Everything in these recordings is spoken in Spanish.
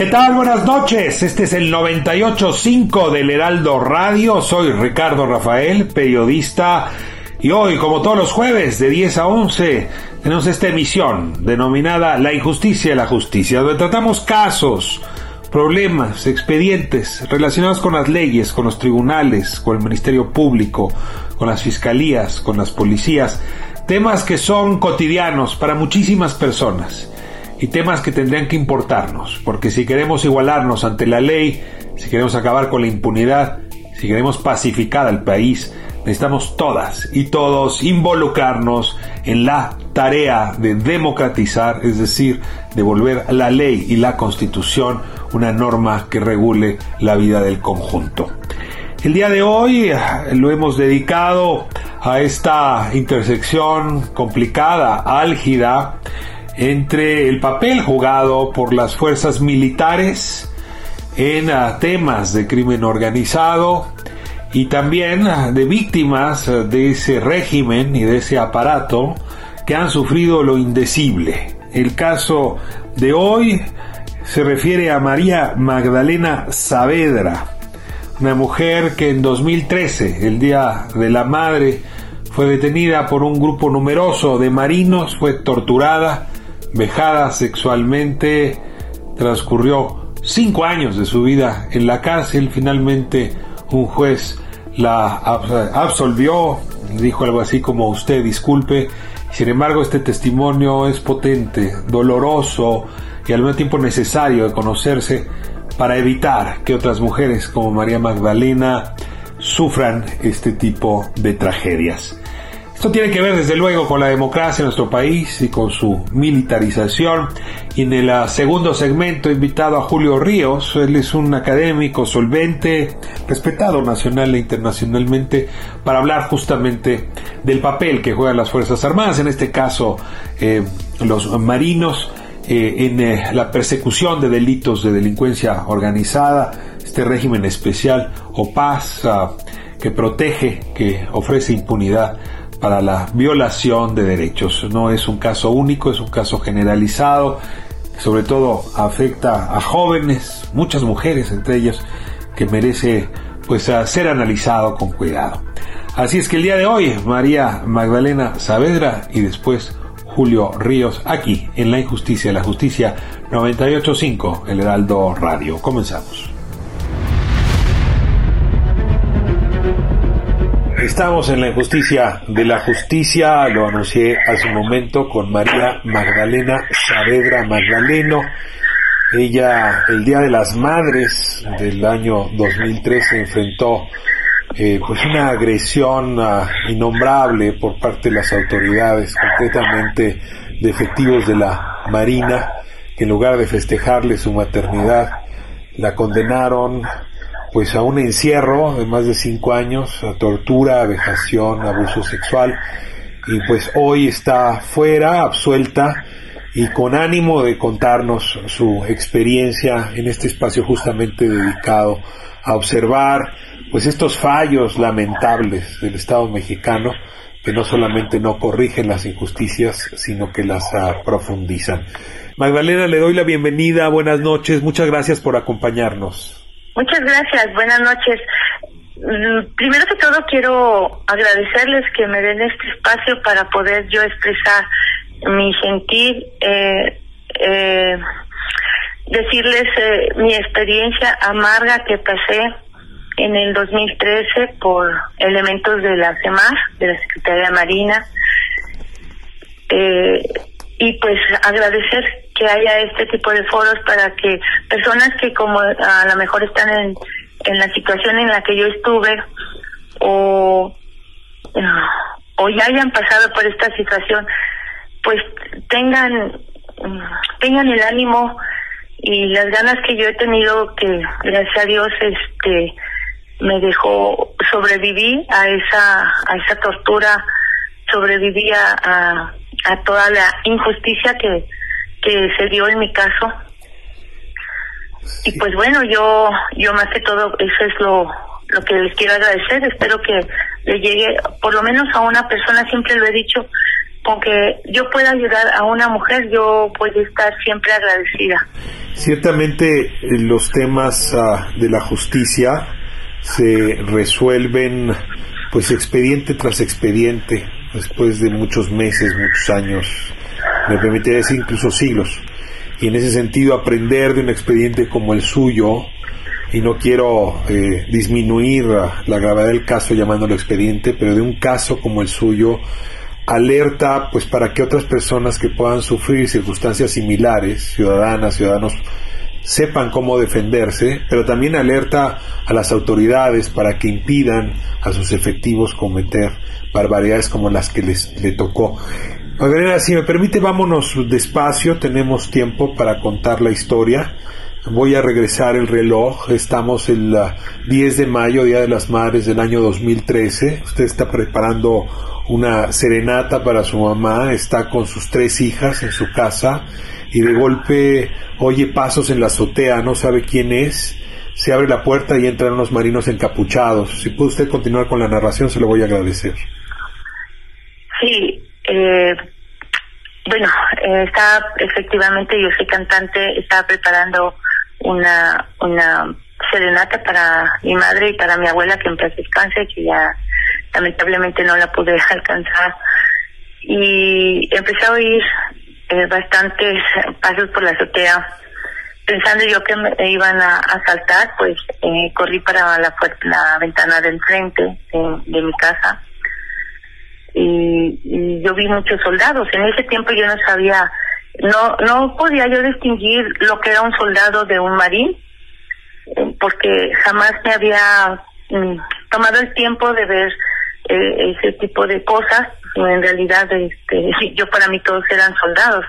¿Qué tal? Buenas noches. Este es el 98.5 del Heraldo Radio. Soy Ricardo Rafael, periodista. Y hoy, como todos los jueves, de 10 a 11, tenemos esta emisión denominada La injusticia de la justicia, donde tratamos casos, problemas, expedientes relacionados con las leyes, con los tribunales, con el Ministerio Público, con las fiscalías, con las policías, temas que son cotidianos para muchísimas personas y temas que tendrían que importarnos, porque si queremos igualarnos ante la ley, si queremos acabar con la impunidad, si queremos pacificar al país, necesitamos todas y todos involucrarnos en la tarea de democratizar, es decir, de volver la ley y la constitución una norma que regule la vida del conjunto. El día de hoy lo hemos dedicado a esta intersección complicada, álgida, entre el papel jugado por las fuerzas militares en ah, temas de crimen organizado y también ah, de víctimas ah, de ese régimen y de ese aparato que han sufrido lo indecible. El caso de hoy se refiere a María Magdalena Saavedra, una mujer que en 2013, el Día de la Madre, fue detenida por un grupo numeroso de marinos, fue torturada vejada sexualmente, transcurrió cinco años de su vida en la cárcel, finalmente un juez la absolvió, dijo algo así como usted disculpe, sin embargo este testimonio es potente, doloroso y al mismo tiempo necesario de conocerse para evitar que otras mujeres como María Magdalena sufran este tipo de tragedias. Esto tiene que ver desde luego con la democracia en nuestro país y con su militarización. Y en el ah, segundo segmento he invitado a Julio Ríos. Él es un académico solvente, respetado nacional e internacionalmente, para hablar justamente del papel que juegan las Fuerzas Armadas, en este caso eh, los marinos, eh, en eh, la persecución de delitos de delincuencia organizada, este régimen especial o paz ah, que protege, que ofrece impunidad para la violación de derechos. No es un caso único, es un caso generalizado, sobre todo afecta a jóvenes, muchas mujeres entre ellas, que merece pues ser analizado con cuidado. Así es que el día de hoy, María Magdalena Saavedra y después Julio Ríos, aquí en La Injusticia, la Justicia 985, el Heraldo Radio. Comenzamos. Estamos en la injusticia de la justicia, lo anuncié hace un momento con María Magdalena Saavedra Magdaleno. Ella el Día de las Madres del año 2013 enfrentó eh, pues una agresión uh, innombrable por parte de las autoridades, concretamente de de la Marina, que en lugar de festejarle su maternidad, la condenaron pues a un encierro de más de cinco años, a tortura, a vejación, abuso sexual, y pues hoy está fuera, absuelta, y con ánimo de contarnos su experiencia en este espacio justamente dedicado a observar pues estos fallos lamentables del Estado mexicano que no solamente no corrigen las injusticias, sino que las profundizan. Magdalena, le doy la bienvenida, buenas noches, muchas gracias por acompañarnos. Muchas gracias, buenas noches. Mm, primero que todo quiero agradecerles que me den este espacio para poder yo expresar mi sentir, eh, eh, decirles eh, mi experiencia amarga que pasé en el 2013 por elementos de la CEMAR, de la Secretaría de Marina. Eh, y pues agradecer que haya este tipo de foros para que personas que como a lo mejor están en, en la situación en la que yo estuve o, o ya hayan pasado por esta situación, pues tengan, tengan el ánimo y las ganas que yo he tenido que gracias a Dios este me dejó sobrevivir a esa a esa tortura sobreviví a, a, toda la injusticia que que se dio en mi caso. Y pues bueno yo yo más que todo eso es lo lo que les quiero agradecer. Espero que le llegue por lo menos a una persona siempre lo he dicho con que yo pueda ayudar a una mujer, yo voy a estar siempre agradecida. Ciertamente eh, los temas ah, de la justicia se resuelven pues expediente tras expediente después de muchos meses, muchos años, me permitiría decir incluso siglos. Y en ese sentido aprender de un expediente como el suyo, y no quiero eh, disminuir la gravedad del caso llamándolo expediente, pero de un caso como el suyo, alerta pues para que otras personas que puedan sufrir circunstancias similares, ciudadanas, ciudadanos, sepan cómo defenderse, pero también alerta a las autoridades para que impidan a sus efectivos cometer barbaridades como las que les le tocó. Si me permite, vámonos despacio, tenemos tiempo para contar la historia. Voy a regresar el reloj. Estamos el 10 de mayo, Día de las Madres del año 2013. Usted está preparando una serenata para su mamá, está con sus tres hijas en su casa y de golpe oye pasos en la azotea, no sabe quién es, se abre la puerta y entran unos marinos encapuchados. Si puede usted continuar con la narración, se lo voy a agradecer. Sí, eh, bueno, eh, efectivamente, yo soy cantante, estaba preparando una, una serenata para mi madre y para mi abuela que en paz descanse, que ya lamentablemente no la pude alcanzar. Y empecé a oír eh, bastantes pasos por la azotea pensando yo que me iban a asaltar pues eh, corrí para la la ventana del frente de, mi casa y, y, yo vi muchos soldados en ese tiempo yo no sabía no no podía yo distinguir lo que era un soldado de un marín eh, porque jamás me había mm, tomado el tiempo de ver eh, ese tipo de cosas. En realidad, este, yo para mí todos eran soldados.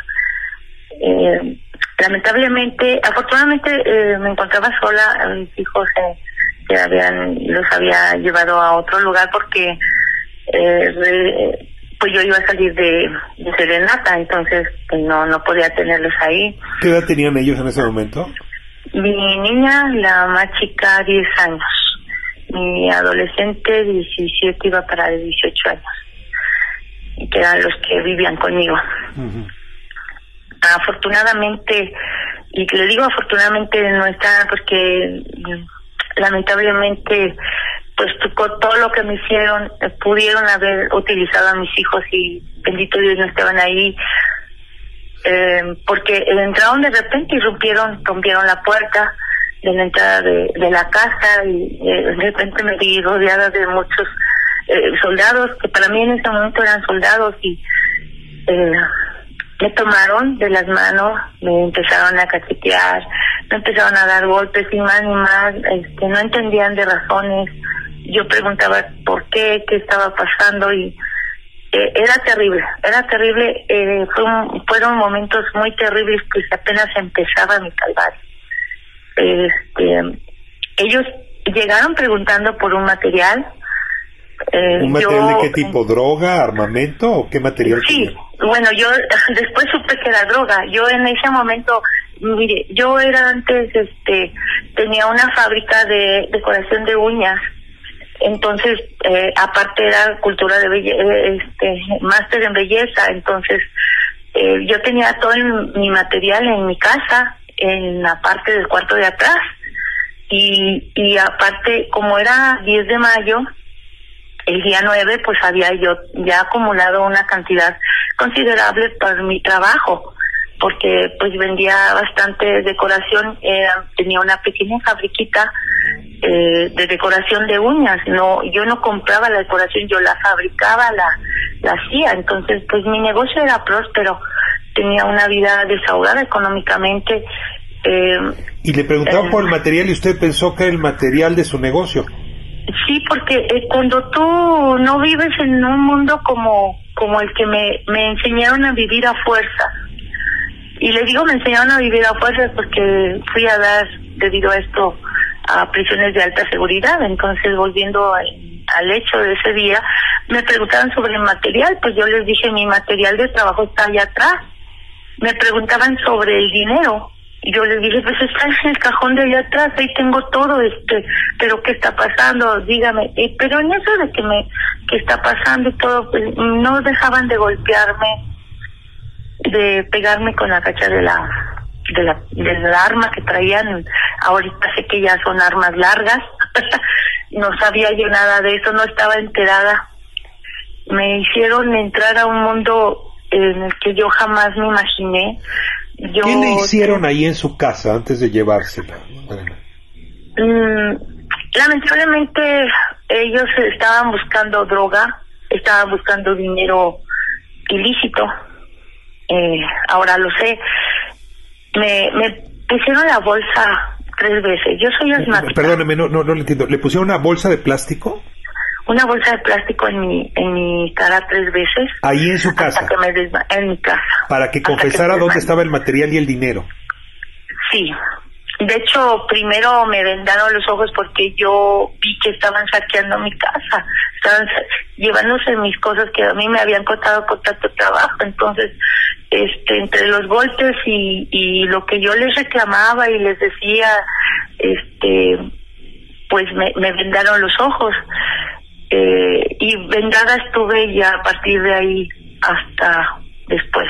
Eh, lamentablemente, afortunadamente eh, me encontraba sola, mis hijos eh, que habían los había llevado a otro lugar porque eh, pues yo iba a salir de, de Serenata, entonces pues, no no podía tenerlos ahí. ¿Qué edad tenían ellos en ese momento? Mi niña, la más chica, 10 años mi adolescente 17 iba para 18 años, que eran los que vivían conmigo. Afortunadamente, y le digo afortunadamente no está porque lamentablemente pues todo lo que me hicieron eh, pudieron haber utilizado a mis hijos y bendito Dios no estaban ahí eh, porque entraron de repente y rompieron rompieron la puerta de la entrada de, de la casa y eh, de repente me vi rodeada de muchos eh, soldados que para mí en ese momento eran soldados y eh, me tomaron de las manos, me empezaron a cachetear, me empezaron a dar golpes y más y más, este, no entendían de razones. Yo preguntaba por qué, qué estaba pasando y eh, era terrible, era terrible. Eh, fueron momentos muy terribles, pues apenas empezaba mi calvario este, ellos llegaron preguntando por un material. Eh, ¿Un material de qué tipo? ¿Droga, armamento o qué material? Sí, bueno, yo después supe que era droga. Yo en ese momento, mire, yo era antes, este, tenía una fábrica de decoración de uñas. Entonces, eh, aparte era cultura de belleza, este, máster en belleza. Entonces, eh, yo tenía todo mi material en mi casa en la parte del cuarto de atrás. Y, y aparte, como era 10 de mayo, el día 9, pues había yo ya acumulado una cantidad considerable para mi trabajo, porque pues vendía bastante decoración, tenía una pequeña fabriquita eh, de decoración de uñas. No, yo no compraba la decoración, yo la fabricaba, la, la hacía. Entonces, pues mi negocio era próspero, tenía una vida desahogada económicamente. Eh, y le preguntaba por el material y usted pensó que era el material de su negocio. Sí, porque eh, cuando tú no vives en un mundo como, como el que me, me enseñaron a vivir a fuerza, y le digo me enseñaron a vivir a fuerza porque fui a dar, debido a esto, a prisiones de alta seguridad, entonces volviendo al hecho de ese día, me preguntaban sobre el material, pues yo les dije mi material de trabajo está allá atrás. Me preguntaban sobre el dinero, yo les dije, pues está en el cajón de allá atrás, ahí tengo todo, este, pero ¿qué está pasando? Dígame. pero en eso de que me, que está pasando y todo, pues no dejaban de golpearme, de pegarme con la cacha de la, de la, del arma que traían. Ahorita sé que ya son armas largas. no sabía yo nada de eso, no estaba enterada. Me hicieron entrar a un mundo en el que yo jamás me imaginé ¿Qué le hicieron ahí en su casa antes de llevársela? Mm, lamentablemente ellos estaban buscando droga, estaban buscando dinero ilícito. Eh, ahora lo sé. Me, me pusieron la bolsa tres veces. Yo soy asmática. Perdóneme, no, no, no lo entiendo. ¿Le pusieron una bolsa de plástico? una bolsa de plástico en mi en mi cara tres veces. Ahí en su casa. que me en mi casa. Para que confesara dónde estaba el material y el dinero. Sí. De hecho, primero me vendaron los ojos porque yo vi que estaban saqueando mi casa, estaban llevándose mis cosas que a mí me habían costado por tanto trabajo. Entonces, este, entre los golpes y, y lo que yo les reclamaba y les decía, este, pues me, me vendaron los ojos. Eh, y vendada estuve ya a partir de ahí hasta después.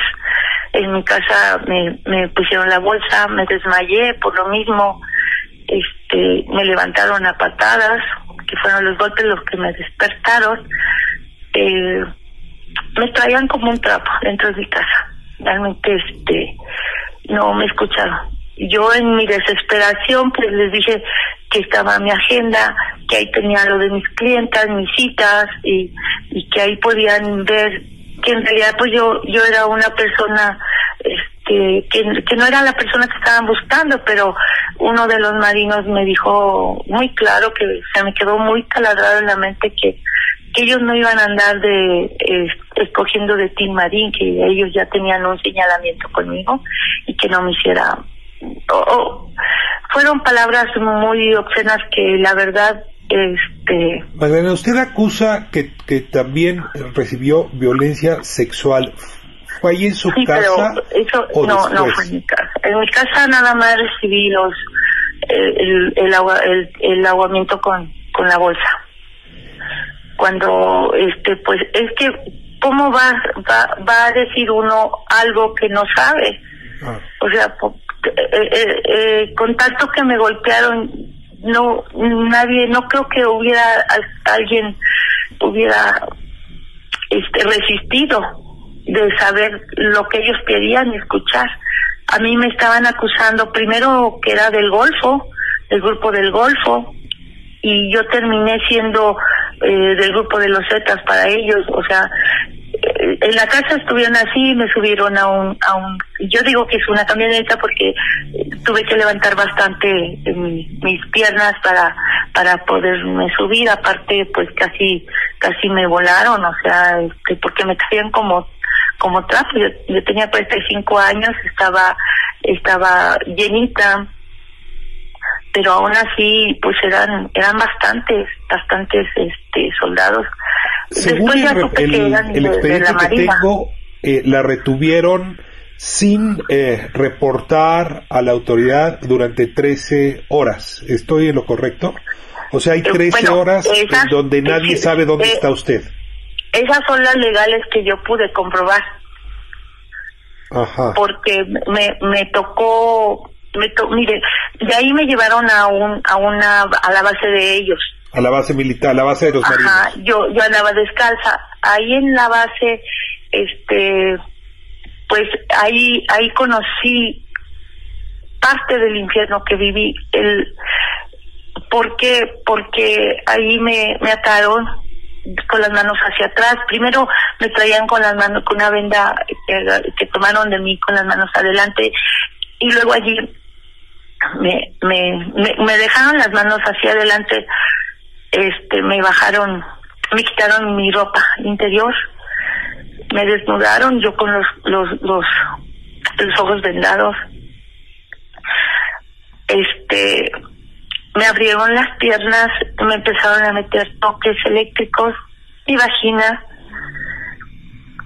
En mi casa me, me pusieron la bolsa, me desmayé por lo mismo, este, me levantaron a patadas, que fueron los golpes los que me despertaron. Eh, me traían como un trapo dentro de mi casa. Realmente, este, no me escucharon. Yo en mi desesperación, pues les dije, que estaba mi agenda, que ahí tenía lo de mis clientas, mis citas y, y que ahí podían ver que en realidad pues yo yo era una persona este que, no era la persona que estaban buscando, pero uno de los marinos me dijo muy claro que se me quedó muy taladrado en la mente que que ellos no iban a andar de escogiendo de Tim Marín, que ellos ya tenían un señalamiento conmigo y que no me hiciera fueron palabras muy obscenas que la verdad este Magdalena, usted acusa que, que también recibió violencia sexual. ¿Fue ahí en su casa? eso, no, no fue en mi casa. En mi casa nada más recibí los el, el, agua, el, el aguamiento con, con la bolsa. Cuando, este, pues, es que, ¿cómo va, va, va a decir uno algo que no sabe? Ah. O sea, eh, eh, eh, con tanto que me golpearon, no, nadie, no creo que hubiera alguien hubiera este resistido de saber lo que ellos querían escuchar. A mí me estaban acusando primero que era del Golfo, el grupo del Golfo, y yo terminé siendo eh, del grupo de los Zetas para ellos, o sea, en la casa estuvieron así, me subieron a un, a un, yo digo que es una camioneta porque tuve que levantar bastante mis piernas para, para poderme subir, aparte pues casi, casi me volaron, o sea, este, porque me traían como, como trapo, yo, yo tenía 45 años, estaba, estaba llenita, pero aún así pues eran eran bastantes bastantes este soldados. Según el, expediente que tengo eh, la retuvieron sin eh, reportar a la autoridad durante 13 horas. Estoy en lo correcto o sea hay 13 eh, horas en donde nadie sabe dónde está usted. esas son las legales que yo pude comprobar. Ajá. porque me, me tocó me mire, de ahí me llevaron a un a una a la base de ellos. A la base militar, a la base de los Ajá, yo yo andaba descalza. Ahí en la base este pues ahí ahí conocí parte del infierno que viví el porque porque ahí me, me ataron con las manos hacia atrás. Primero me traían con las manos, con una venda que, tomaron de mí con las manos adelante y luego allí me, me, me, dejaron las manos hacia adelante, este, me bajaron, me quitaron mi ropa interior, me desnudaron yo con los, los, los, los ojos vendados, este, me abrieron las piernas, me empezaron a meter toques eléctricos, mi vagina,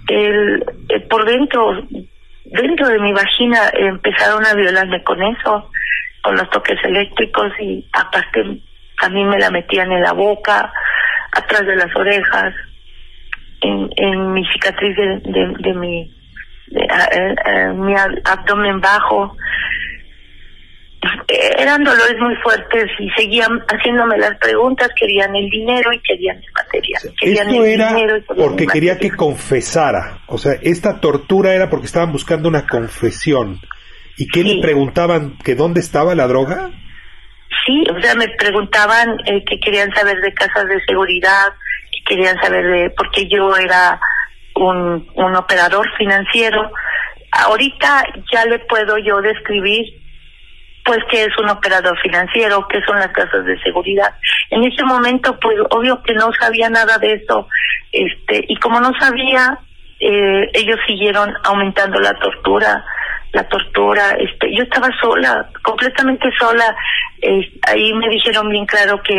el, por dentro, dentro de mi vagina empezaron a violarme con eso, con los toques eléctricos y aparte también me la metían en la boca, atrás de las orejas, en, en mi cicatriz de, de, mi de, mi abdomen bajo eran dolores muy fuertes y seguían haciéndome las preguntas, querían el dinero y querían el material. Esto era porque quería que confesara, o sea, esta tortura era porque estaban buscando una confesión. ¿Y qué le preguntaban? ¿Que dónde estaba la droga? Sí, o sea, me preguntaban eh, que querían saber de casas de seguridad, que querían saber de, porque yo era un, un operador financiero. Ahorita ya le puedo yo describir pues que es un operador financiero, que son las casas de seguridad. En ese momento, pues obvio que no sabía nada de eso, este, y como no sabía, eh, ellos siguieron aumentando la tortura, la tortura, este, yo estaba sola, completamente sola, ahí me dijeron bien claro que,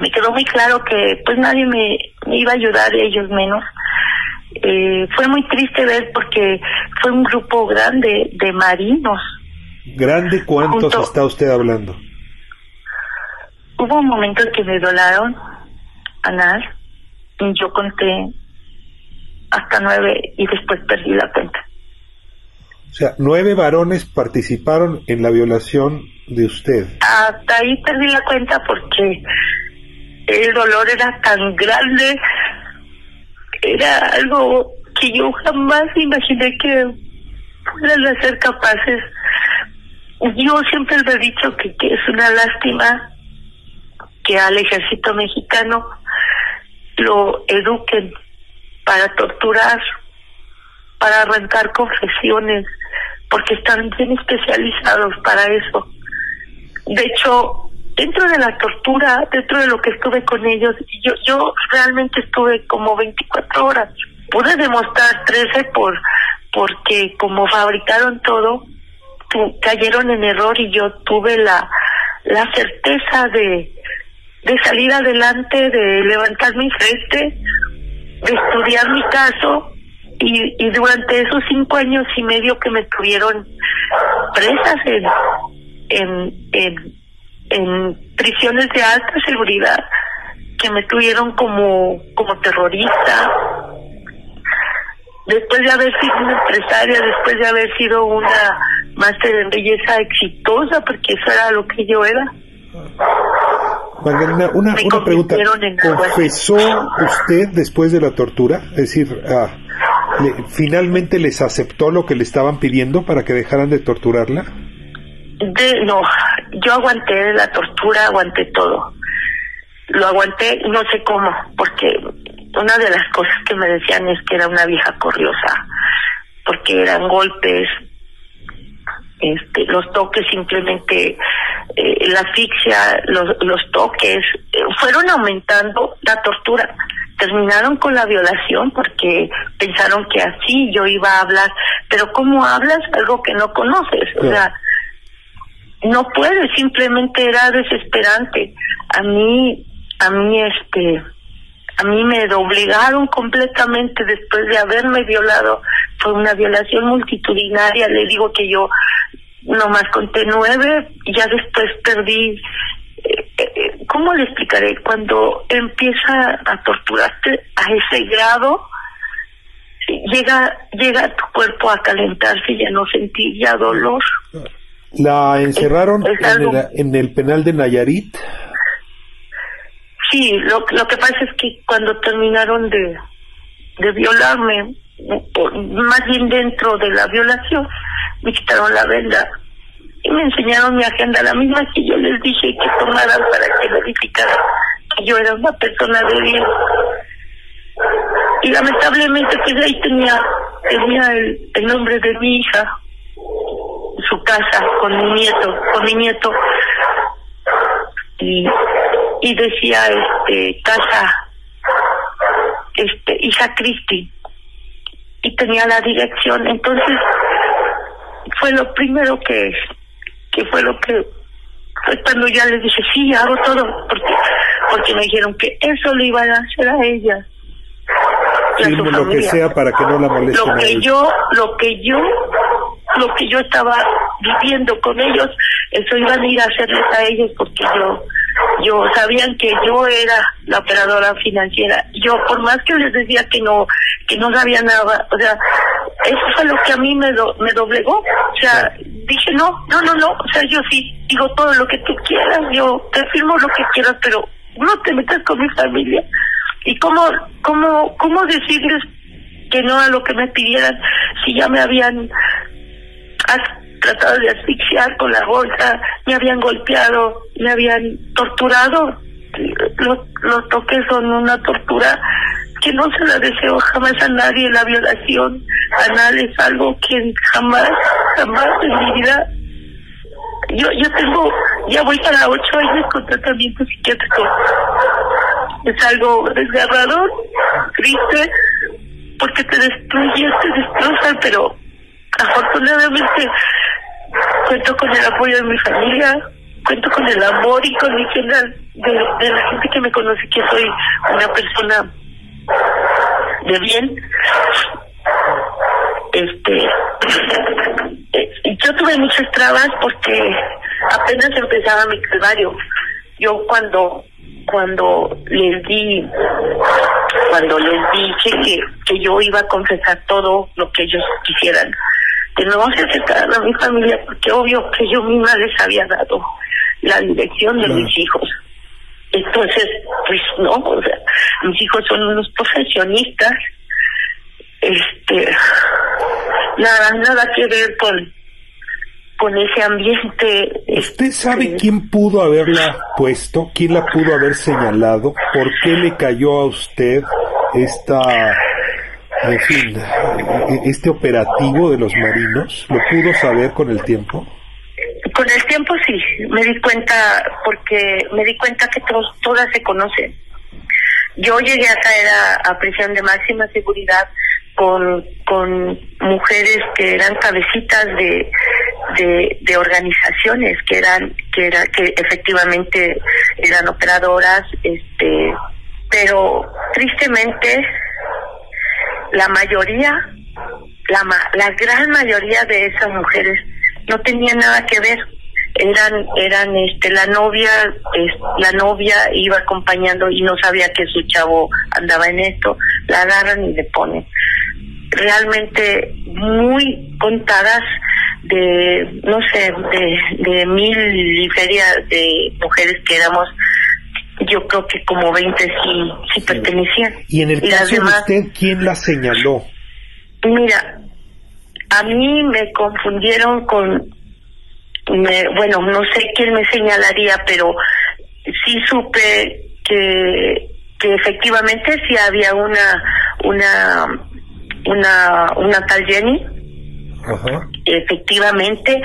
me quedó muy claro que pues nadie me, iba a ayudar, ellos menos. Eh, fue muy triste ver porque fue un grupo grande de marinos ¿Grande cuántos está usted hablando? Hubo un momento en que me dolaron, anal, y yo conté hasta nueve y después perdí la cuenta. O sea, nueve varones participaron en la violación de usted. Hasta ahí perdí la cuenta porque el dolor era tan grande, era algo que yo jamás imaginé que fueran a ser capaces yo siempre le he dicho que, es una lástima que al ejército mexicano lo eduquen para torturar, para arrancar confesiones, porque están bien especializados para eso. De hecho, dentro de la tortura, dentro de lo que estuve con ellos, yo, yo realmente estuve como 24 horas. Pude demostrar 13 por porque como fabricaron todo, cayeron en error y yo tuve la, la certeza de, de salir adelante, de levantar mi frente, de estudiar mi caso y, y durante esos cinco años y medio que me tuvieron presas en, en, en, en prisiones de alta seguridad, que me tuvieron como, como terrorista, después de haber sido una empresaria, después de haber sido una máster en belleza exitosa, porque eso era lo que yo era. Magdalena, una, una pregunta. ¿Confesó usted después de la tortura? Es decir, ah, ¿finalmente les aceptó lo que le estaban pidiendo para que dejaran de torturarla? De, no, yo aguanté la tortura, aguanté todo. Lo aguanté, no sé cómo, porque una de las cosas que me decían es que era una vieja corriosa, porque eran golpes, este, los toques simplemente, eh, la asfixia, los, los toques, eh, fueron aumentando la tortura. Terminaron con la violación porque pensaron que así yo iba a hablar, pero ¿cómo hablas algo que no conoces? O sea, no puedes, simplemente era desesperante. A mí, a mí este, a mí me doblegaron completamente después de haberme violado. Fue una violación multitudinaria. Le digo que yo nomás conté nueve, ya después perdí. ¿Cómo le explicaré? Cuando empieza a torturarte a ese grado, llega llega tu cuerpo a calentarse y ya no sentí ya dolor. ¿La encerraron en el penal de Nayarit? Sí, lo, lo que pasa es que cuando terminaron de, de violarme, más bien dentro de la violación, me quitaron la venda y me enseñaron mi agenda, la misma que yo les dije que tomaran para que verificaran que yo era una persona de bien. Y lamentablemente pues ahí tenía, tenía el, el nombre de mi hija, su casa, con mi nieto, con mi nieto. Y, y decía este casa este hija Cristi y tenía la dirección entonces fue lo primero que que fue lo que fue cuando ya les dije sí hago todo porque porque me dijeron que eso le iban a hacer a ella y lo que sea para que no la molesten lo que yo lo que yo lo que yo estaba viviendo con ellos eso iban a ir a hacerles a ellos porque yo yo sabían que yo era la operadora financiera. Yo por más que les decía que no que no sabía nada o sea eso fue lo que a mí me me doblegó. O sea dije no no no no o sea yo sí digo todo lo que tú quieras yo te firmo lo que quieras pero no te metas con mi familia y cómo cómo cómo decirles que no a lo que me pidieran si ya me habían tratado de asfixiar con la bolsa, me habían golpeado, me habían torturado. Los, los toques son una tortura que no se la deseo jamás a nadie. La violación anal es algo que jamás, jamás en mi vida. Yo, yo tengo, ya voy para ocho años con tratamiento psiquiátrico. Es algo desgarrador, triste, porque te destruye, te destroza, pero afortunadamente cuento con el apoyo de mi familia, cuento con el amor mi de, de la gente que me conoce que soy una persona de bien. Este, yo tuve muchas trabas porque apenas empezaba mi calvario. Yo cuando cuando les di cuando les dije que, que yo iba a confesar todo lo que ellos quisieran que no se acercaran a mi familia porque obvio que yo misma les había dado la dirección de mis hijos. Entonces, pues no, o sea, mis hijos son unos profesionistas, este, nada, nada que ver con con ese ambiente. ¿Usted sabe este, quién pudo haberla puesto? ¿Quién la pudo haber señalado? ¿Por qué le cayó a usted esta en fin, este operativo de los marinos, ¿lo pudo saber con el tiempo? El tiempo sí, me di cuenta, porque me di cuenta que todos, todas se conocen. Yo llegué a caer a, prisión de máxima seguridad con, con mujeres que eran cabecitas de, de, de, organizaciones que eran que era que efectivamente eran operadoras este pero tristemente la mayoría, la, la gran mayoría de esas mujeres no tenían nada que ver eran eran este la novia la novia iba acompañando y no sabía que su chavo andaba en esto la agarran y le ponen realmente muy contadas de no sé de, de mil y feria de mujeres que éramos yo creo que como 20 sí, sí, pertenecían. ¿Y en el caso de usted, quién la señaló? Mira, a mí me confundieron con, me, bueno, no sé quién me señalaría, pero sí supe que, que efectivamente sí había una, una, una, una tal Jenny. Ajá. Efectivamente,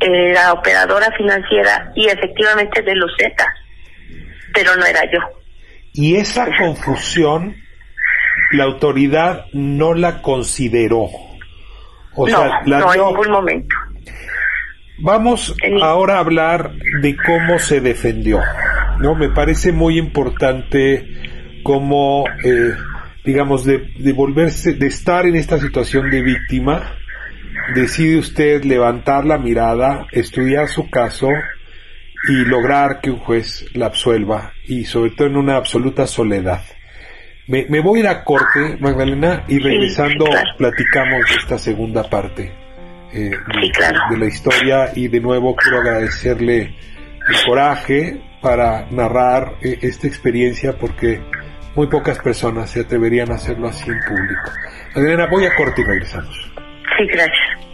era operadora financiera y efectivamente de los Zetas pero no era yo. Y esa confusión, la autoridad no la consideró. O no, sea, la no en ningún momento. Vamos ahora a hablar de cómo se defendió. No, me parece muy importante cómo, eh, digamos, de, de volverse, de estar en esta situación de víctima, decide usted levantar la mirada, estudiar su caso y lograr que un juez la absuelva y sobre todo en una absoluta soledad. Me, me voy a ir a corte, Magdalena, y regresando platicamos de esta segunda parte eh, de, la historia y de nuevo quiero agradecerle el coraje para narrar eh, esta experiencia porque muy pocas personas se atreverían a hacerlo así en público. Magdalena, voy a corte y regresamos. Sí, gracias.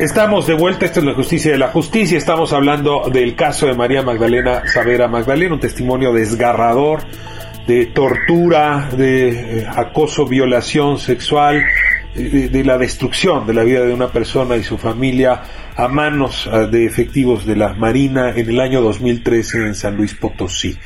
Estamos de vuelta, esto es la justicia de la justicia, estamos hablando del caso de María Magdalena Savera Magdalena, un testimonio desgarrador de tortura, de eh, acoso, violación sexual, de, de, la destrucción de la vida de una persona y su familia a manos uh, de efectivos de la Marina en el año 2013 en San Luis Potosí.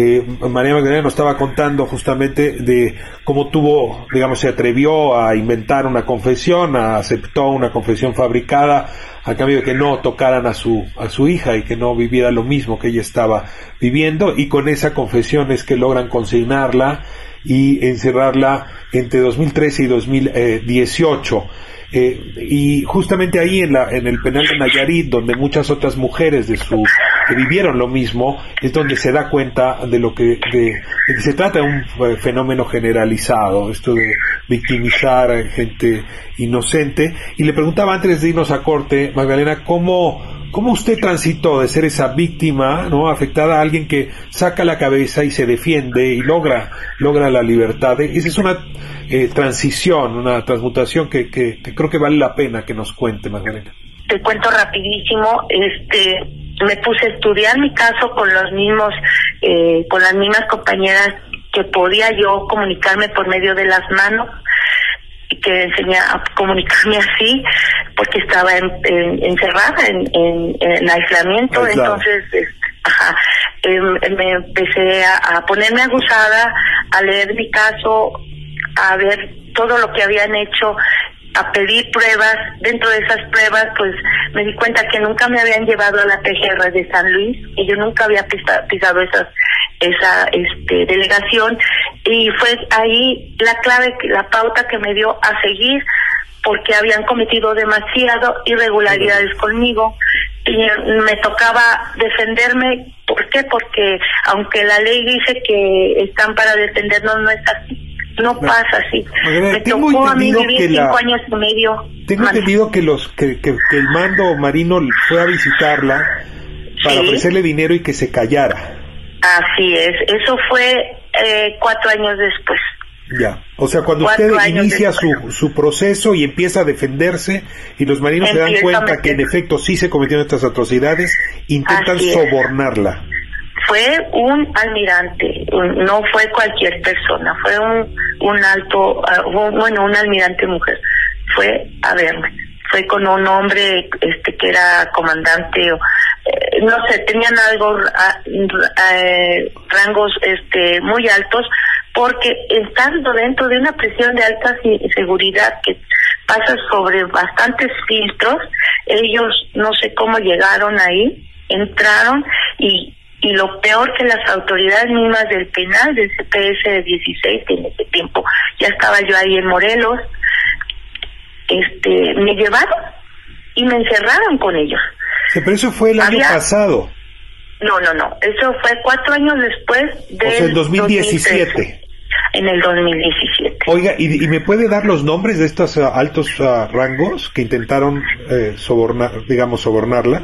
Eh, María Magdalena nos estaba contando justamente de cómo tuvo, digamos, se atrevió a inventar una confesión, aceptó una confesión fabricada a cambio de que no tocaran a su, a su hija y que no viviera lo mismo que ella estaba viviendo y con esa confesión es que logran consignarla y encerrarla entre 2013 y 2018. Eh, y justamente ahí en, la, en el penal de Nayarit, donde muchas otras mujeres de su que vivieron lo mismo, es donde se da cuenta de lo que, de, que se trata de un fenómeno generalizado, esto de victimizar a gente inocente. Y le preguntaba antes de irnos a corte, Magdalena, ¿cómo, cómo usted transitó de ser esa víctima, no, afectada a alguien que saca la cabeza y se defiende y logra, logra la libertad? Esa es una eh, transición, una transmutación que, que, que creo que vale la pena que nos cuente, Magdalena. Te cuento rapidísimo, este, me puse a estudiar mi caso con los mismos, eh, con las mismas compañeras que podía yo comunicarme por medio de las manos y que enseñé a comunicarme así porque estaba en, en, encerrada en, en, aislamiento, Ay, claro. entonces ajá, eh, me empecé a, a ponerme aguzada, a leer mi caso, a ver todo lo que habían hecho a pedir pruebas. Dentro de esas pruebas, pues me di cuenta que nunca me habían llevado a la PGR de San Luis y yo nunca había pisa, pisado esas, esa este, delegación. Y fue ahí la clave, la pauta que me dio a seguir porque habían cometido demasiado irregularidades conmigo y me tocaba defenderme. ¿Por qué? Porque aunque la ley dice que están para defendernos, no es así no pasa así. Magdalena, Me tengo tocó a mí entendido vivir que la- cinco años y medio. Tengo entendido que los que, que, que el mando marino fue a visitarla para Sí. ofrecerle dinero y que se callara. Así es, eso fue eh, cuatro años después. Ya. O sea, cuando Cuatro usted inicia su, su proceso y empieza a defenderse y los marinos se dan cuenta que en efecto sí se cometieron estas atrocidades, intentan sobornarla. Fue un almirante, no fue cualquier persona, fue un, alto, ah, un- bueno, un almirante mujer. Fue a verme, fue con un hombre este que era comandante o eh, no sé, tenían algo ah, eh, rangos este muy altos porque estando dentro de una prisión de alta seguridad que pasa sobre bastantes filtros, ellos no sé cómo llegaron ahí, entraron y, y lo peor que las autoridades mismas del penal del CPS de 16, que en ese tiempo ya estaba yo ahí en Morelos, este me llevaron y me encerraron con ellos. Sí, pero eso fue el año pasado, No, no, no, eso fue cuatro años después del o sea, el 2017. 2013, en el 2017. Oiga, ¿y, y me puede dar los nombres de estos ah, altos ah, rangos que intentaron eh, sobornar, digamos, sobornarla?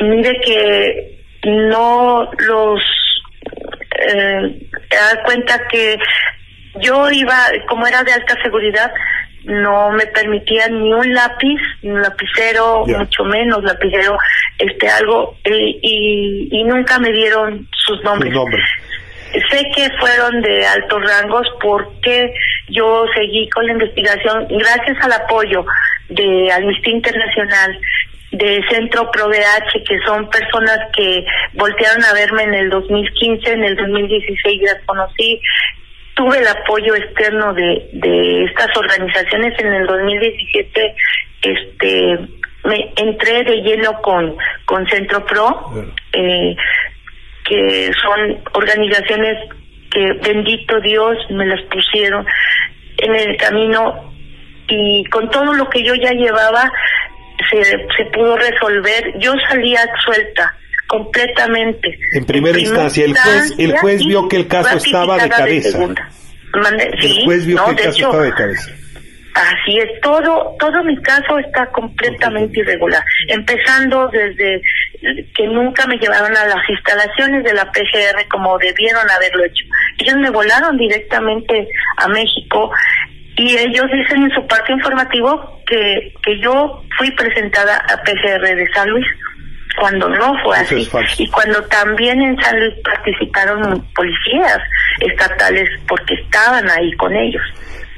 Mire que no los eh, cuenta que yo iba, como era de alta seguridad, no me permitían ni un lápiz, ni un lapicero, mucho menos lapicero, este algo, eh, y, y nunca me dieron sus nombres. Sé que fueron de altos rangos porque yo seguí con la investigación gracias al apoyo de Amnistía Internacional, de Centro ProVH, que son personas que voltearon a verme en el 2015, en el 2016 las conocí. Tuve el apoyo externo de, de estas organizaciones en el 2017. Este, me entré de lleno con, con Centro Pro. Eh, que son organizaciones que bendito Dios me las pusieron en el camino y con todo lo que yo ya llevaba se, se pudo resolver. Yo salía suelta completamente. En primera instancia, el juez, el juez vio que el caso estaba de cabeza. el juez vio que el caso estaba de cabeza. Así es, todo, todo mi caso está completamente irregular, empezando desde que nunca me llevaron a las instalaciones de la PGR como debieron haberlo hecho. Ellos me volaron directamente a México y ellos dicen en su parte informativo que, que yo fui presentada a PGR de San Luis cuando no fue así y cuando también en San Luis participaron policías estatales porque estaban ahí con ellos.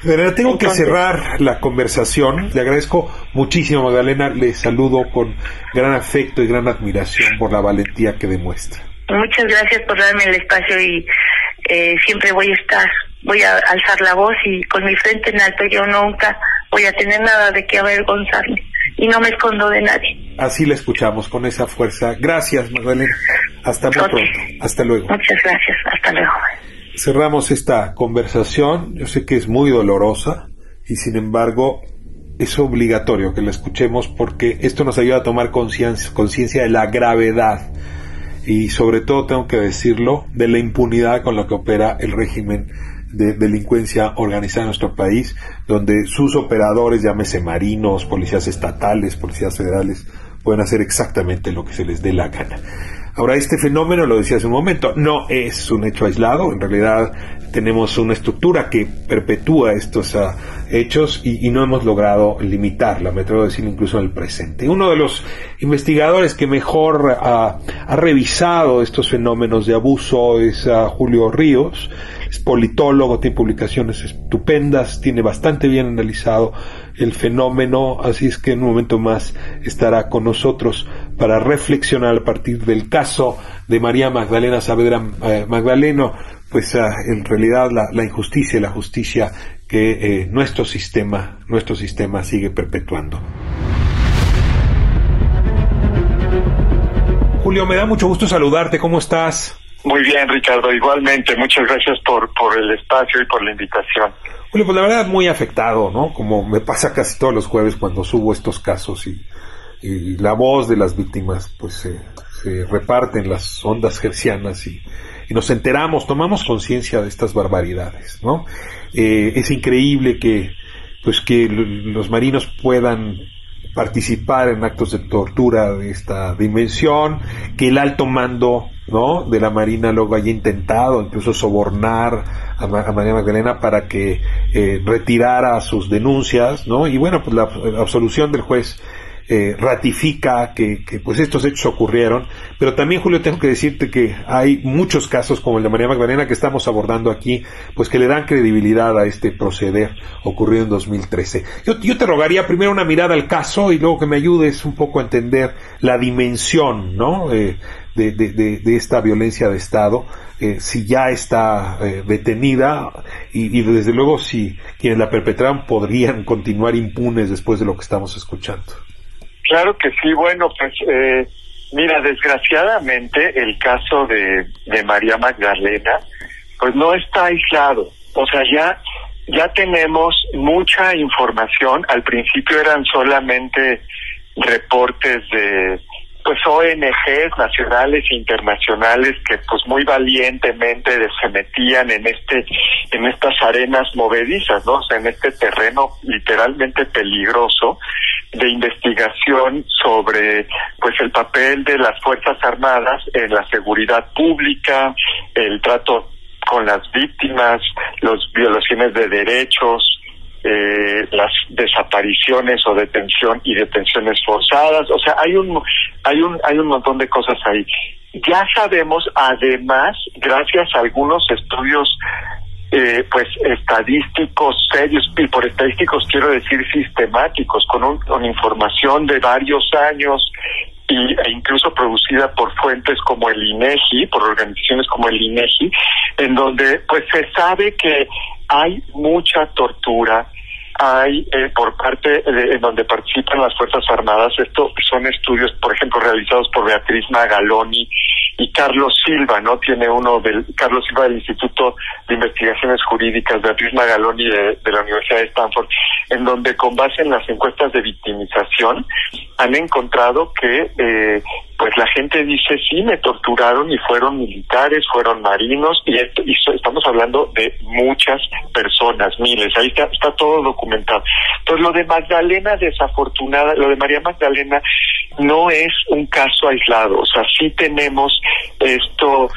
Pero tengo que cerrar la conversación. Le agradezco muchísimo, Magdalena. Le saludo con gran afecto y gran admiración por la valentía que demuestra. Muchas gracias por darme el espacio y eh, siempre voy a estar, voy a alzar la voz y con mi frente en alto yo nunca voy a tener nada de qué avergonzarme y no me escondo de nadie. Así la escuchamos con esa fuerza. Gracias, Magdalena. Hasta muy pronto. Hasta luego. Muchas gracias. Hasta luego cerramos esta conversación. Yo sé que es muy dolorosa y sin embargo es obligatorio que la escuchemos porque esto nos ayuda a tomar conciencia de la gravedad y sobre todo tengo que decirlo de la impunidad con la que opera el régimen de delincuencia organizada en nuestro país, donde sus operadores, llámese marinos, policías estatales, policías federales, pueden hacer exactamente lo que se les dé la gana. Ahora, este fenómeno, lo decía hace un momento, no es un hecho aislado, en realidad tenemos una estructura que perpetúa estos ah, hechos y, no hemos logrado limitarla, me atrevo a decir incluso en el presente. Uno de los investigadores que mejor ah, ha revisado estos fenómenos de abuso es ah, Julio Ríos, es politólogo, tiene publicaciones estupendas, tiene bastante bien analizado el fenómeno, así es que en un momento más estará con nosotros para reflexionar a partir del caso de María Magdalena Saavedra eh, Magdaleno, pues ah, en realidad la, injusticia y la justicia que eh, nuestro sistema, nuestro sistema sigue perpetuando. Julio, me da mucho gusto saludarte, ¿cómo estás? Muy bien, Ricardo, igualmente. Muchas gracias por, por el espacio y por la invitación. Julio, pues la verdad muy afectado, ¿no? Como me pasa casi todos los jueves cuando subo estos casos y, la voz de las víctimas pues se reparte en las ondas gercianas y, nos enteramos, tomamos conciencia de estas barbaridades, ¿no? Eh, es increíble que pues que los marinos puedan participar en actos de tortura de esta dimensión, que el alto mando ¿no? de la Marina luego haya intentado incluso sobornar a, María Magdalena para que eh, retirara sus denuncias, ¿no? Y bueno, pues la absolución del juez eh, ratifica que, pues estos hechos ocurrieron, pero también Julio tengo que decirte que hay muchos casos como el de María Magdalena que estamos abordando aquí, pues que le dan credibilidad a este proceder ocurrido en 2013. Yo, yo te rogaría primero una mirada al caso y luego que me ayudes un poco a entender la dimensión, ¿no? Eh, de, de, esta violencia de Estado, eh, si ya está detenida y, y, desde luego si quienes la perpetraron podrían continuar impunes después de lo que estamos escuchando. Claro que sí, bueno, pues eh, mira, desgraciadamente el caso de, de María Magdalena, pues no está aislado. O sea, ya, ya tenemos mucha información. Al principio eran solamente reportes de pues ONGs nacionales e internacionales que pues muy valientemente se metían en este en estas arenas movedizas, ¿no? O sea, en este terreno literalmente peligroso de investigación sobre pues el papel de las fuerzas armadas en la seguridad pública, el trato con las víctimas, las violaciones de derechos, eh, las desapariciones o detención y detenciones forzadas, o sea, hay un hay un hay un montón de cosas ahí. Ya sabemos además, gracias a algunos estudios eh, pues estadísticos serios y por estadísticos quiero decir sistemáticos con, con información de varios años y, e incluso producida por fuentes como el INEGI, por organizaciones como el INEGI, en donde pues se sabe que hay mucha tortura, hay eh, por parte de, en donde participan las Fuerzas Armadas, esto son estudios, por ejemplo, realizados por Beatriz Magaloni y Carlos Silva, ¿no? Tiene uno del Carlos Silva del Instituto de Investigaciones Jurídicas, Beatriz Magaloni de, de la Universidad de Stanford, en donde con base en las encuestas de victimización han encontrado que eh, pues la gente dice sí me torturaron y fueron militares, fueron marinos y, y estamos hablando de muchas personas, miles, ahí está, está todo documentado. Entonces lo de Magdalena desafortunada, lo de María Magdalena no es un caso aislado, o sea, sí tenemos esto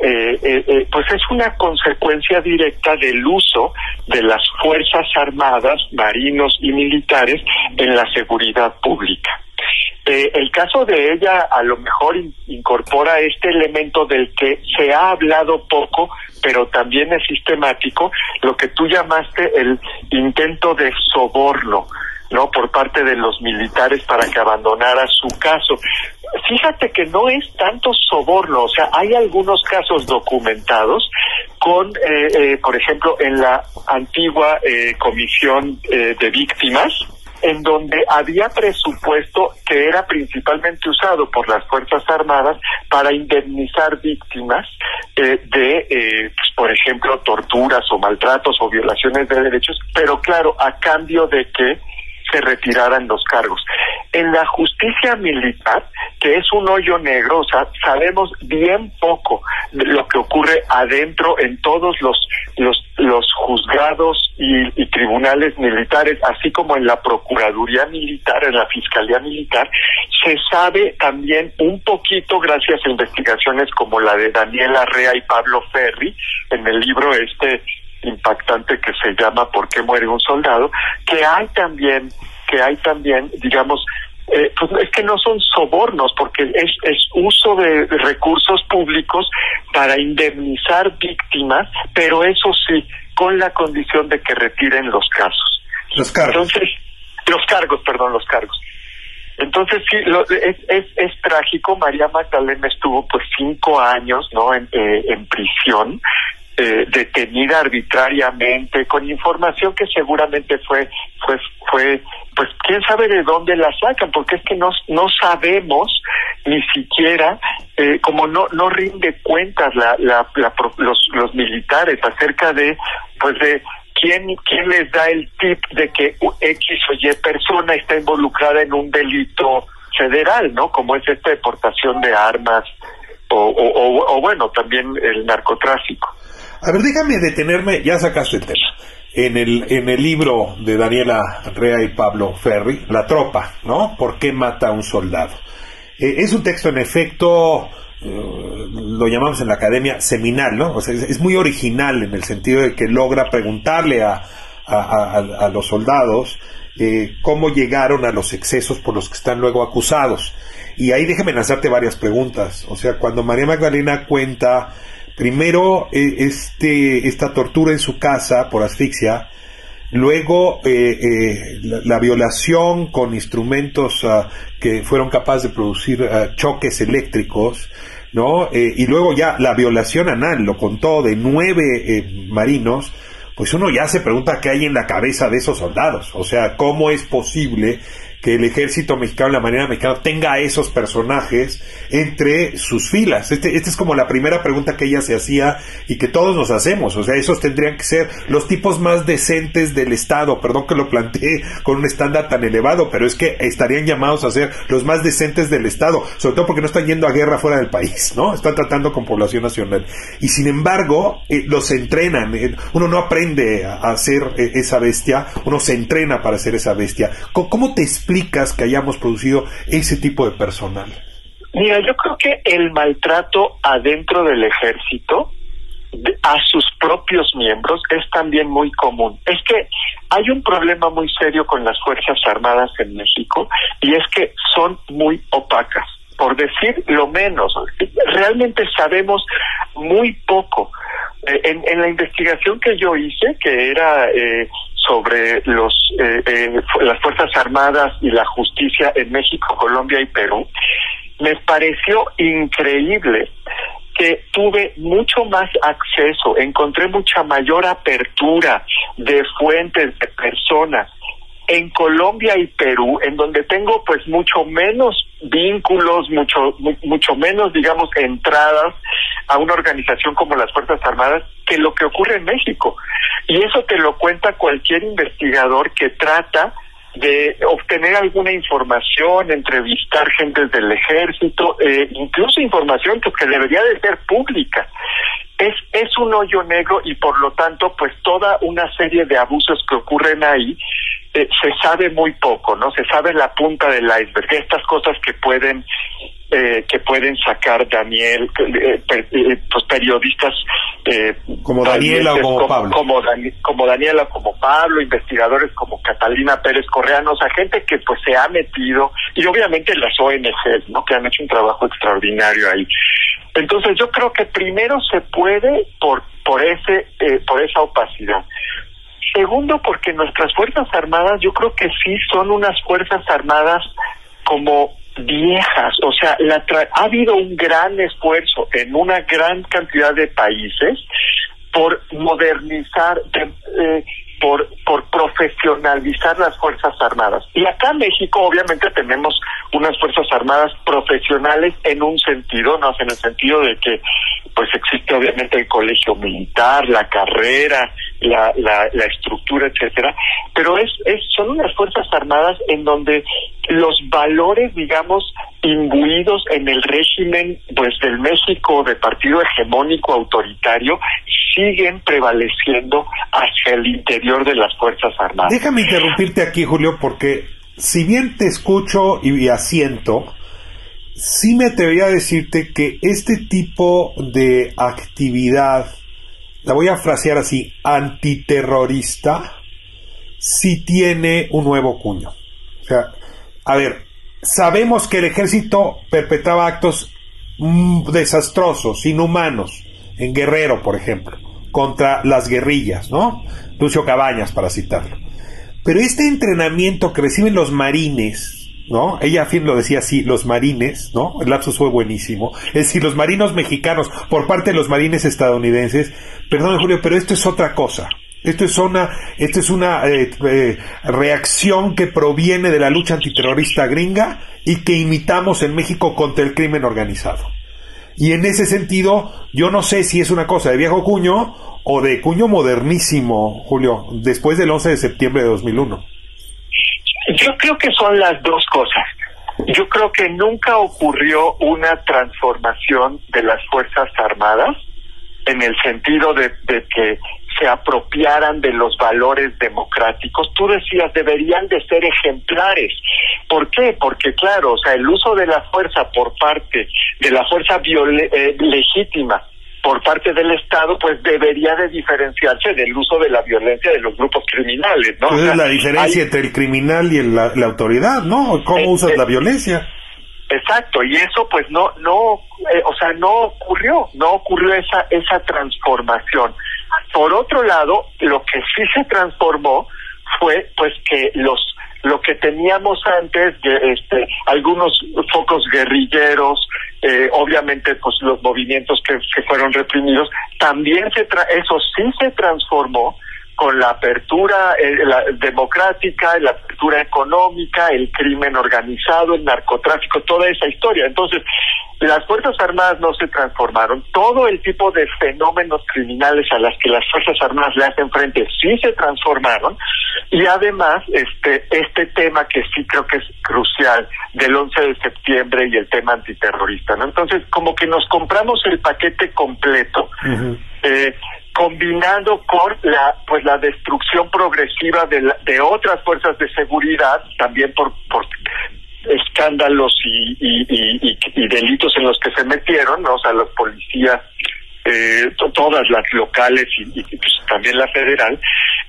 eh, eh, eh, pues es una consecuencia directa del uso de las Fuerzas Armadas, marinos y militares en la seguridad pública. Eh, el caso de ella a lo mejor incorpora este elemento del que se ha hablado poco, pero también es sistemático, lo que tú llamaste el intento de soborno. ¿No? por parte de los militares para que abandonara su caso. Fíjate que no es tanto soborno, o sea, hay algunos casos documentados con, eh, eh, por ejemplo, en la antigua eh, comisión de víctimas, en donde había presupuesto que era principalmente usado por las Fuerzas Armadas para indemnizar víctimas de, pues, por ejemplo, torturas o maltratos o violaciones de derechos, pero claro, a cambio de que se retiraran los cargos. En la justicia militar, que es un hoyo negro, sabemos bien poco de lo que ocurre adentro en todos los los, juzgados y, y tribunales militares, así como en la Procuraduría Militar, en la Fiscalía Militar, se sabe también un poquito gracias a investigaciones como la de Daniela Rea y Pablo Ferri, en el libro este impactante que se llama ¿Por qué muere un soldado? que hay también, que hay también, digamos, eh, pues es que no son sobornos, porque es, es uso de recursos públicos para indemnizar víctimas, pero eso sí, con la condición de que retiren los casos. Los cargos. Entonces, los cargos, perdón, los cargos. Entonces sí, lo, es, es, es trágico. María Magdalena estuvo pues cinco años, ¿no? En, eh, en prisión eh, detenida arbitrariamente con información que seguramente fue fue fue pues quién sabe de dónde la sacan porque es que no no sabemos ni siquiera eh, como no no rinde cuentas la, la, los los militares acerca de pues de quién quién les da el tip de que X o Y persona está involucrada en un delito federal no como es esta deportación de armas o, o bueno también el narcotráfico a ver, déjame detenerme, ya sacaste el tema. En el, en el libro de Daniela Rea y Pablo Ferri, La tropa, ¿no? ¿Por qué mata a un soldado? Eh, es un texto, en efecto, eh, lo llamamos en la academia seminal, ¿no? O sea, es, muy original en el sentido de que logra preguntarle a, a, los soldados eh, cómo llegaron a los excesos por los que están luego acusados. Y ahí déjame lanzarte varias preguntas. O sea, cuando María Magdalena cuenta Primero, eh, este, esta tortura en su casa por asfixia, luego eh, eh, la, violación con instrumentos ah, que fueron capaces de producir ah, choques eléctricos, ¿no? y luego ya la violación anal, lo contó de nueve marinos, pues uno ya se pregunta qué hay en la cabeza de esos soldados, o sea, cómo es posible que el ejército mexicano, la Marina mexicana, tenga a esos personajes entre sus filas. Este, esta es como la primera pregunta que ella se hacía y que todos nos hacemos. O sea, esos tendrían que ser los tipos más decentes del Estado. Perdón que lo planteé con un estándar tan elevado, pero es que estarían llamados a ser los más decentes del Estado, sobre todo porque no están yendo a guerra fuera del país, ¿no? Están tratando con población nacional. Y sin embargo, eh, los entrenan. Eh, uno no aprende a, hacer eh, esa bestia, uno se entrena para ser esa bestia. ¿Cómo, te explicas que hayamos producido ese tipo de personal? Mira, yo creo que el maltrato adentro del ejército a sus propios miembros es también muy común. Es que hay un problema muy serio con las Fuerzas Armadas en México y es que son muy opacas, por decir lo menos. Realmente sabemos muy poco. Eh, en, en la investigación que yo hice, que era eh, sobre los eh, eh, las fuerzas armadas y la justicia en México, Colombia y Perú, me pareció increíble que tuve mucho más acceso, encontré mucha mayor apertura de fuentes, de personas en Colombia y Perú, en donde tengo pues mucho menos vínculos, mucho mucho menos digamos entradas a una organización como las Fuerzas Armadas que lo que ocurre en México. Y eso te lo cuenta cualquier investigador que trata de obtener alguna información, entrevistar gente del ejército, eh, incluso información que debería de ser pública. Es, es un hoyo negro y por lo tanto pues toda una serie de abusos que ocurren ahí eh, se sabe muy poco, ¿no? Se sabe la punta del iceberg, estas cosas que pueden eh, que pueden sacar Daniel, eh, eh pues periodistas eh, como Daniela o como, Pablo, como, como Daniela como Pablo, investigadores como Catalina Pérez Correa, o sea, gente que pues se ha metido y obviamente las ONGs, ¿no? Que han hecho un trabajo extraordinario ahí. Entonces yo creo que primero se puede por por ese eh, por esa opacidad. Segundo, porque nuestras Fuerzas Armadas yo creo que sí son unas Fuerzas Armadas como viejas, o sea, la ha habido un gran esfuerzo en una gran cantidad de países por modernizar, eh, por, por profesionalizar las Fuerzas Armadas. Y acá en México obviamente tenemos unas Fuerzas Armadas profesionales en un sentido, no en el sentido de que pues existe obviamente el colegio militar, la carrera, la, la, la estructura, etcétera, pero es, es, son unas Fuerzas Armadas en donde los valores, digamos, imbuidos en el régimen pues del México de partido hegemónico autoritario siguen prevaleciendo hacia el interior de las Fuerzas Armadas. Déjame interrumpirte aquí, Julio, porque si bien te escucho y asiento, sí me atrevería a decirte que este tipo de actividad, la voy a frasear así, antiterrorista, sí tiene un nuevo cuño. O sea, a ver, sabemos que el ejército perpetraba actos mm, desastrosos, inhumanos, en Guerrero, por ejemplo, contra las guerrillas, ¿no? Lucio Cabañas, para citarlo. Pero este entrenamiento que reciben los marines, ¿no? Ella fin lo decía así, los marines, ¿no? El lapsus fue buenísimo. Es decir, los marinos mexicanos por parte de los marines estadounidenses. Perdón, Julio, pero esto es otra cosa. Esto es una, esto es una eh, eh, reacción que proviene de la lucha antiterrorista gringa y que imitamos en México contra el crimen organizado. Y en ese sentido, yo no sé si es una cosa de viejo cuño o de cuño modernísimo, Julio, después del 11 de septiembre de 2001. Yo creo que son las dos cosas. Yo creo que nunca ocurrió una transformación de las Fuerzas Armadas en el sentido de, de, que se apropiaran de los valores democráticos. Tú decías, deberían de ser ejemplares. ¿Por qué? Porque, claro, o sea, el uso de la fuerza por parte de la fuerza eh, legítima por parte del Estado, pues debería de diferenciarse del uso de la violencia de los grupos criminales, ¿no? es la diferencia entre el criminal y la, autoridad, ¿no? ¿Cómo eh, usas eh, la violencia? Exacto, y eso pues no, no, eh, o sea, no ocurrió, no ocurrió esa, esa transformación. Por otro lado, lo que sí se transformó fue pues que los lo que teníamos antes, este, algunos focos guerrilleros, eh, obviamente pues los movimientos que, que fueron reprimidos, también se tra eso sí se transformó con la apertura eh, la democrática, la apertura económica, el crimen organizado, el narcotráfico, toda esa historia. Entonces, las Fuerzas Armadas no se transformaron. Todo el tipo de fenómenos criminales a las que las Fuerzas Armadas le hacen frente sí se transformaron. Y además, este, este tema que sí creo que es crucial del 11 de septiembre y el tema antiterrorista, ¿no? Entonces, como que nos compramos el paquete completo. eh, combinado con la pues la destrucción progresiva de, de otras fuerzas de seguridad también por, por escándalos y, y, y, delitos en los que se metieron, ¿no? o sea, los policías, eh, todas las locales y, pues, también la federal,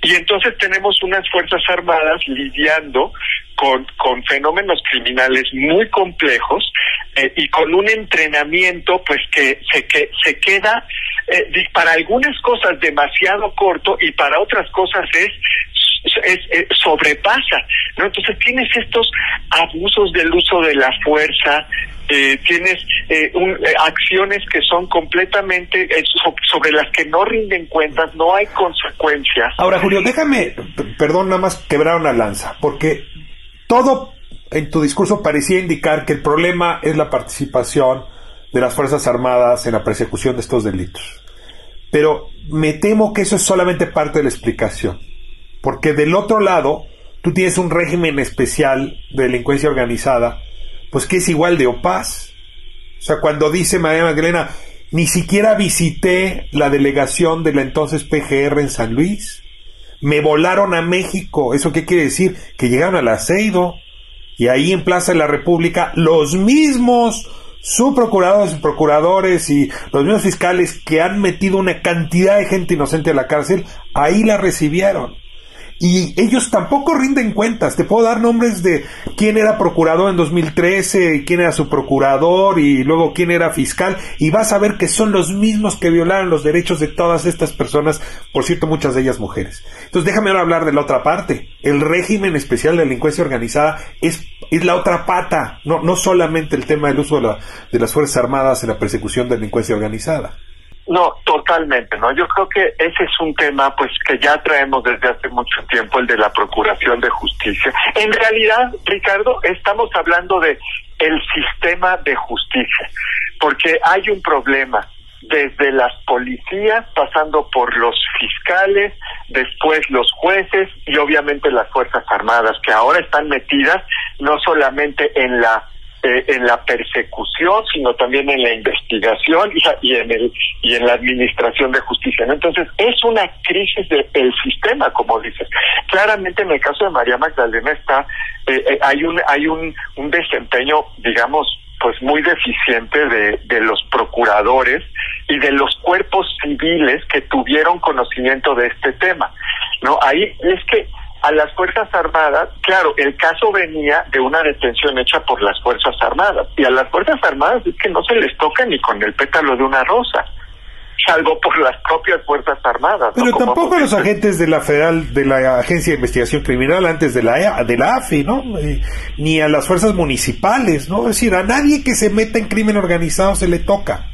y entonces tenemos unas Fuerzas Armadas lidiando con, con fenómenos criminales muy complejos eh, y con un entrenamiento pues que se, que, se queda eh, para algunas cosas demasiado corto y para otras cosas es sobrepasa, ¿no? Entonces tienes estos abusos del uso de la fuerza, eh, tienes eh, eh, acciones que son completamente sobre las que no rinden cuentas, no hay consecuencias. Ahora, Julio, déjame, perdón, nada más quebrar una lanza, porque todo en tu discurso parecía indicar que el problema es la participación de las Fuerzas Armadas en la persecución de estos delitos. Pero me temo que eso es solamente parte de la explicación. Porque del otro lado, tú tienes un régimen especial de delincuencia organizada, pues que es igual de opaz. O sea, cuando dice María Magdalena, ni siquiera visité la delegación de la entonces PGR en San Luis, me volaron a México. ¿Eso qué quiere decir? Que llegaron al aceido. Y ahí en Plaza de la República, los mismos subprocuradores y procuradores y los mismos fiscales que han metido una cantidad de gente inocente a la cárcel, ahí la recibieron y ellos tampoco rinden cuentas. Te puedo dar nombres de quién era procurador en 2013, quién era su procurador y luego quién era fiscal y vas a ver que son los mismos que violaron los derechos de todas estas personas, por cierto, muchas de ellas mujeres. Entonces déjame ahora hablar de la otra parte. El régimen especial de delincuencia organizada es, es la otra pata, no, no solamente el tema del uso de, de las Fuerzas Armadas en la persecución de delincuencia organizada. No, totalmente, ¿no? Yo creo que ese es un tema pues que ya traemos desde hace mucho tiempo, el de la Procuración de Justicia. En realidad, Ricardo, estamos hablando de el sistema de justicia, porque hay un problema desde las policías, pasando por los fiscales, después los jueces y obviamente las Fuerzas Armadas, que ahora están metidas no solamente en la eh, en la persecución, sino también en la investigación y, en el y en la administración de justicia. Entonces es una crisis del sistema, como dices. Claramente en el caso de María Magdalena está eh, eh, hay un hay un, un desempeño, digamos, pues muy deficiente de, de los procuradores y de los cuerpos civiles que tuvieron conocimiento de este tema. No, ahí es que a las Fuerzas Armadas, claro, el caso venía de una detención hecha por las Fuerzas Armadas, y a las Fuerzas Armadas es que no se les toca ni con el pétalo de una rosa, salvo por las propias Fuerzas Armadas. Pero tampoco a los agentes de la Federal, de la Agencia de Investigación Criminal antes de la, de la AFI, ¿no? Eh, ni a las fuerzas municipales, ¿no? Es decir, a nadie que se meta en crimen organizado se le toca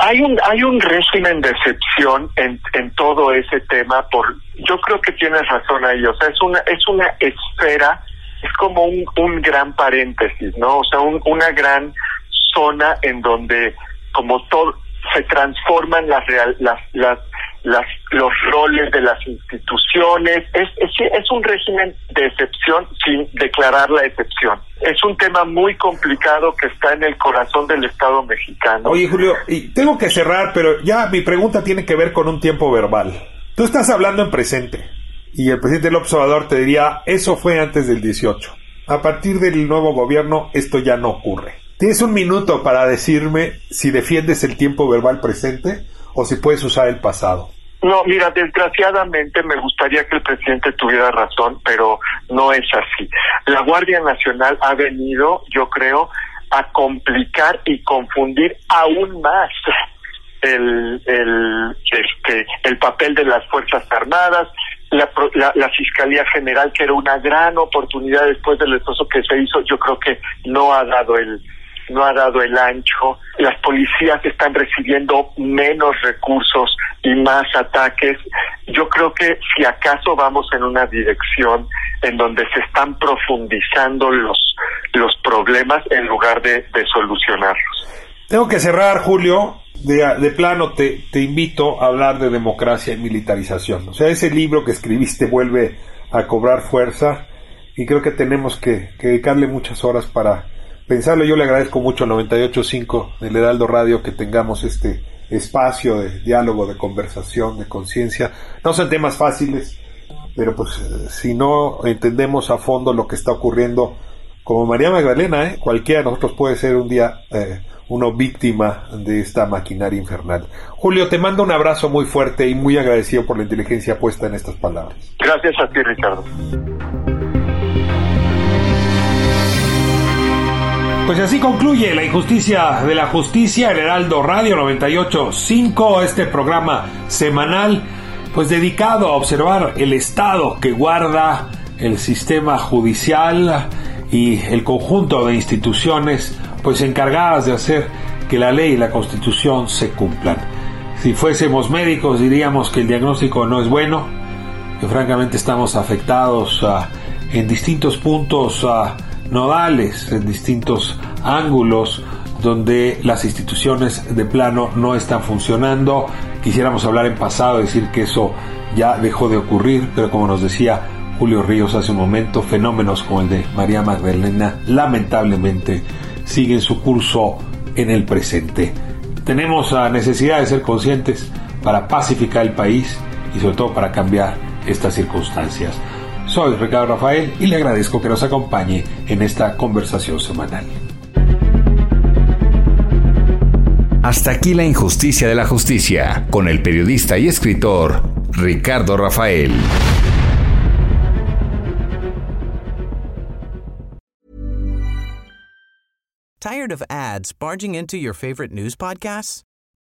hay un hay un régimen de excepción en, en todo ese tema por yo creo que tienes razón ahí o sea es una es una esfera es como un, un gran paréntesis no o sea una gran zona en donde como todo se transforman las real, las las las, los roles de las instituciones. Es, es, un régimen de excepción sin declarar la excepción. Es un tema muy complicado que está en el corazón del Estado mexicano. Oye, Julio, y tengo que cerrar, pero ya mi pregunta tiene que ver con un tiempo verbal. Tú estás hablando en presente y el presidente López Obrador te diría, eso fue antes del 18. A partir del nuevo gobierno esto ya no ocurre. Tienes un minuto para decirme si defiendes el tiempo verbal presente o si puedes usar el pasado. No, mira, desgraciadamente me gustaría que el presidente tuviera razón, pero no es así. La Guardia Nacional ha venido, yo creo, a complicar y confundir aún más el, el, este, el papel de las Fuerzas Armadas, la, la, la, Fiscalía General, que era una gran oportunidad después del esfuerzo que se hizo, yo creo que no ha dado el, no ha dado el ancho, las policías están recibiendo menos recursos y más ataques. Yo creo que si acaso vamos en una dirección en donde se están profundizando los, los problemas en lugar de, solucionarlos. Tengo que cerrar, Julio. De, de plano te, te invito a hablar de democracia y militarización. O sea, ese libro que escribiste vuelve a cobrar fuerza y creo que tenemos que dedicarle muchas horas para pensarlo. Yo le agradezco mucho al 98.5 del Heraldo Radio que tengamos este espacio de diálogo, de conversación, de conciencia. No son temas fáciles, pero pues si no entendemos a fondo lo que está ocurriendo, como María Magdalena, ¿eh? cualquiera de nosotros puede ser un día eh, uno víctima de esta maquinaria infernal. Julio, te mando un abrazo muy fuerte y muy agradecido por la inteligencia puesta en estas palabras. Gracias a ti, Ricardo. Pues así concluye la injusticia de la justicia, el Heraldo Radio 98.5, este programa semanal pues dedicado a observar el estado que guarda el sistema judicial y el conjunto de instituciones pues encargadas de hacer que la ley y la constitución se cumplan. Si fuésemos médicos diríamos que el diagnóstico no es bueno, que francamente estamos afectados ah, en distintos puntos ah, nodales, en distintos ángulos donde las instituciones de plano no están funcionando. Quisiéramos hablar en pasado, decir que eso ya dejó de ocurrir, pero como nos decía Julio Ríos hace un momento, fenómenos como el de María Magdalena lamentablemente siguen su curso en el presente. Tenemos la necesidad de ser conscientes para pacificar el país y sobre todo para cambiar estas circunstancias. Soy Ricardo Rafael y le agradezco que nos acompañe en esta conversación semanal. Hasta aquí la injusticia de la justicia con el periodista y escritor Ricardo Rafael. Tired of ads barging into your favorite news podcasts?